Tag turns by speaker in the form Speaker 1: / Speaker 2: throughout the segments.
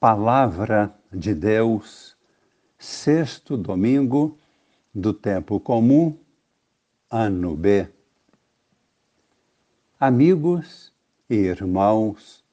Speaker 1: Palavra de Deus, sexto domingo do tempo comum, ano B. Amigos e irmãos,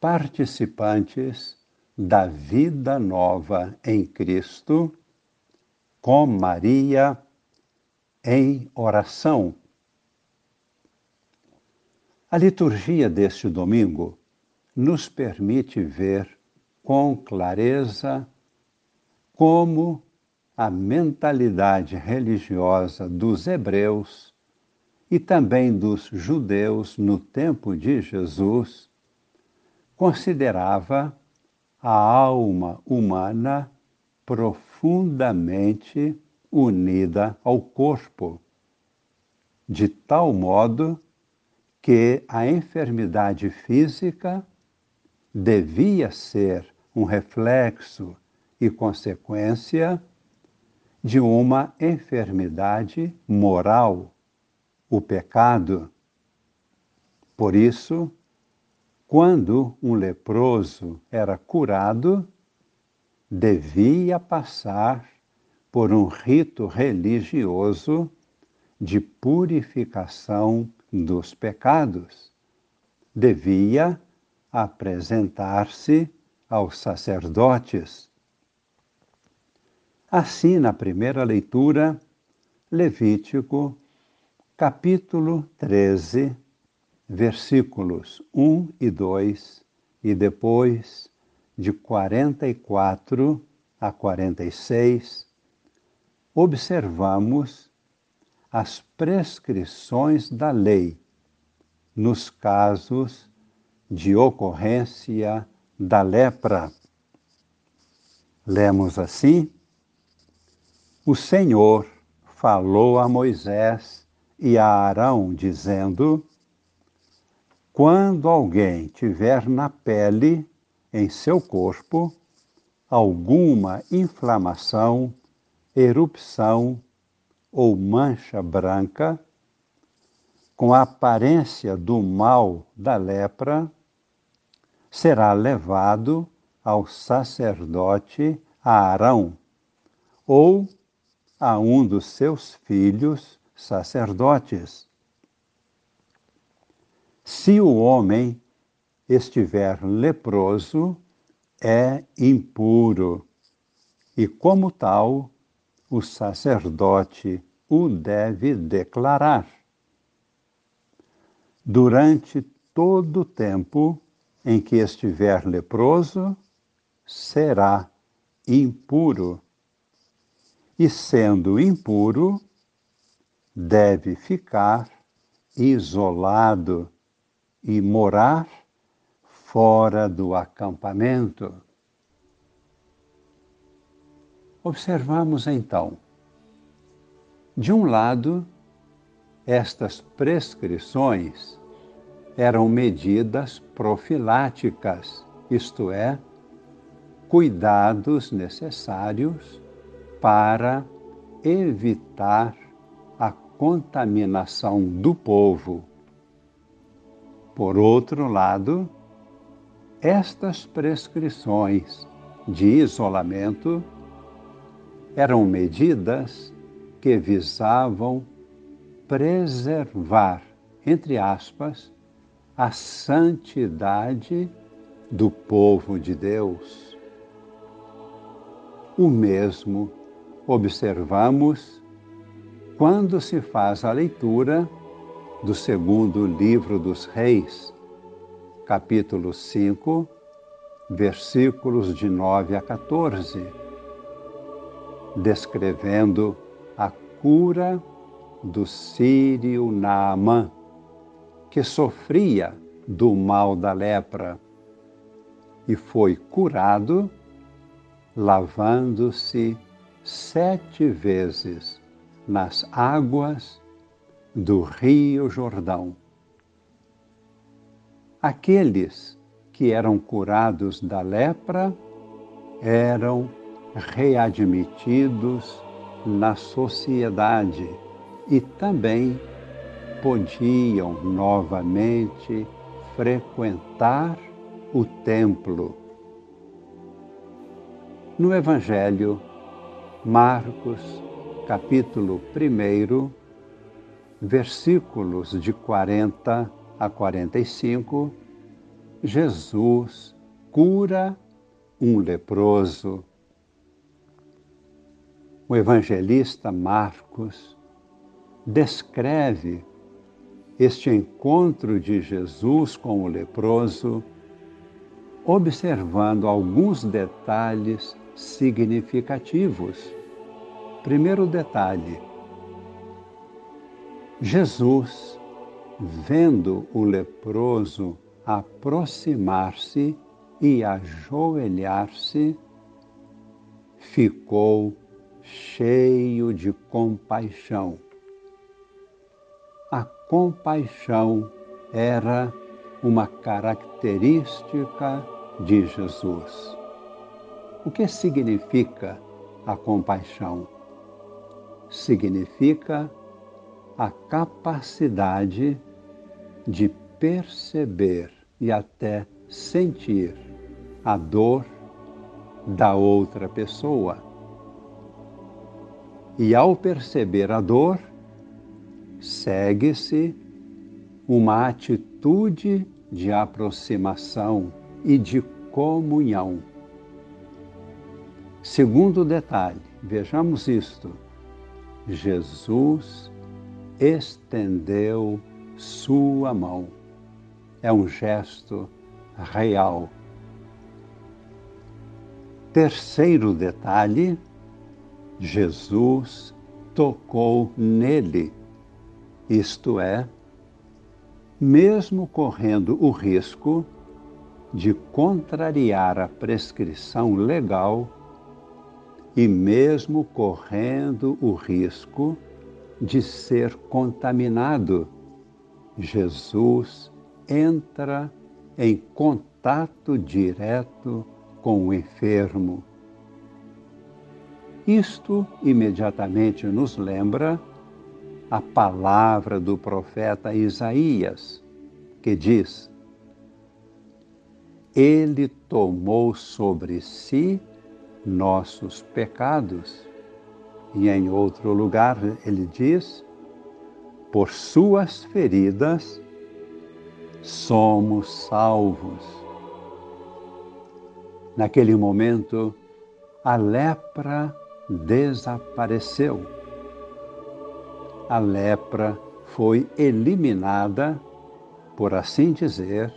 Speaker 1: participantes da vida nova em Cristo, com Maria em oração. A liturgia deste domingo nos permite ver com clareza como a mentalidade religiosa dos hebreus e também dos judeus no tempo de Jesus considerava a alma humana profundamente unida ao corpo, de tal modo que a enfermidade física devia ser um reflexo e consequência de uma enfermidade moral, o pecado. Por isso, quando um leproso era curado, devia passar por um rito religioso de purificação dos pecados. Devia apresentar-se aos sacerdotes. Assim, na primeira leitura, Levítico, capítulo 13, versículos 1 e 2, e depois de 44 a 46, observamos as prescrições da lei nos casos de ocorrência da lepra. Lemos assim: O Senhor falou a Moisés e a Arão, dizendo: Quando alguém tiver na pele, em seu corpo, alguma inflamação, erupção ou mancha branca, com a aparência do mal da lepra, será levado ao sacerdote Arão ou a um dos seus filhos sacerdotes. Se o homem estiver leproso, é impuro, e como tal, o sacerdote o deve declarar. Durante todo o tempo em que estiver leproso, será impuro. E sendo impuro, deve ficar isolado e morar fora do acampamento. Observamos então, de um lado, estas prescrições eram medidas profiláticas, isto é, cuidados necessários para evitar a contaminação do povo. Por outro lado, estas prescrições de isolamento eram medidas que visavam preservar, entre aspas, a santidade do povo de Deus. O mesmo observamos quando se faz a leitura do segundo livro dos Reis, capítulo 5, versículos de 9 a 14, descrevendo a cura do sírio Naamã que sofria do mal da lepra e foi curado lavando-se sete vezes nas águas do Rio Jordão. Aqueles que eram curados da lepra eram readmitidos na sociedade e também podiam novamente frequentar o templo. no Evangelho, Marcos, capítulo 1, versículos de 40 a 45, Jesus cura um leproso. O evangelista Marcos descreve este encontro de Jesus com o leproso, observando alguns detalhes significativos. Primeiro detalhe: Jesus, vendo o leproso aproximar-se e ajoelhar-se, ficou cheio de compaixão. A compaixão era uma característica de Jesus. O que significa a compaixão? Significa a capacidade de perceber e até sentir a dor da outra pessoa. E ao perceber a dor, segue-se uma atitude de aproximação e de comunhão. Segundo detalhe, vejamos isto. Jesus estendeu sua mão. É um gesto real. Terceiro detalhe: Jesus tocou nele, isto é, mesmo correndo o risco de contrariar a prescrição legal e mesmo correndo o risco de ser contaminado, Jesus entra em contato direto com o enfermo. Isto imediatamente nos lembra a palavra do profeta Isaías, que diz: Ele tomou sobre si nossos pecados. E em outro lugar ele diz: por suas feridas somos salvos. Naquele momento, a lepra desapareceu. A lepra foi eliminada, por assim dizer,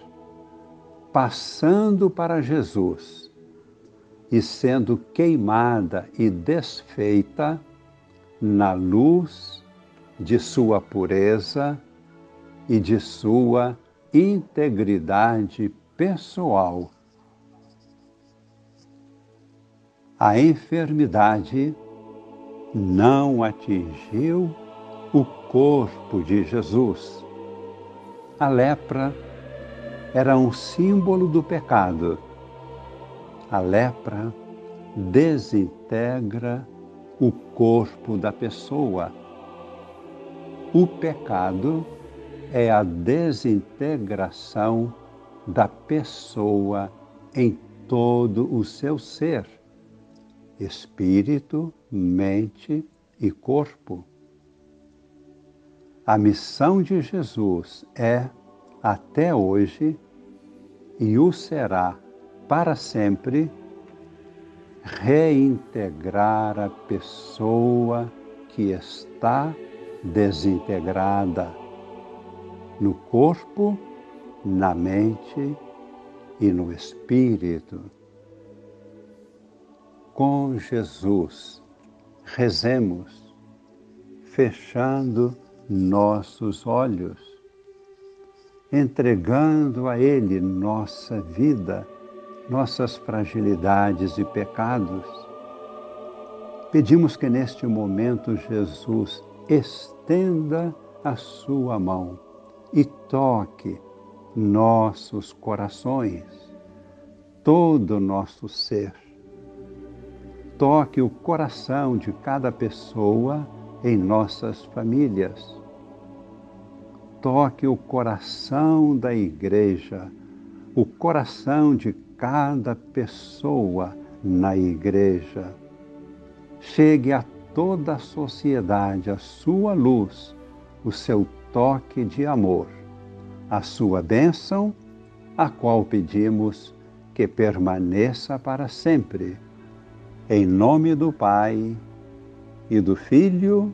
Speaker 1: passando para Jesus e sendo queimada e desfeita na luz de sua pureza e de sua integridade pessoal. A enfermidade não atingiu o corpo de Jesus. A lepra era um símbolo do pecado a lepra desintegra o corpo da pessoa. O pecado é a desintegração da pessoa em todo o seu ser, espírito, mente e corpo. A missão de Jesus é, até hoje, e o será para sempre reintegrar a pessoa que está desintegrada no corpo, na mente e no espírito. Com Jesus, rezemos, fechando nossos olhos, entregando a Ele nossa vida nossas fragilidades e pecados. Pedimos que neste momento Jesus estenda a sua mão e toque nossos corações, todo o nosso ser. Toque o coração de cada pessoa em nossas famílias. Toque o coração da igreja, o coração de cada pessoa na Igreja. Chegue a toda a sociedade a sua luz, o seu toque de amor, a sua bênção, a qual pedimos que permaneça para sempre. Em nome do Pai e do Filho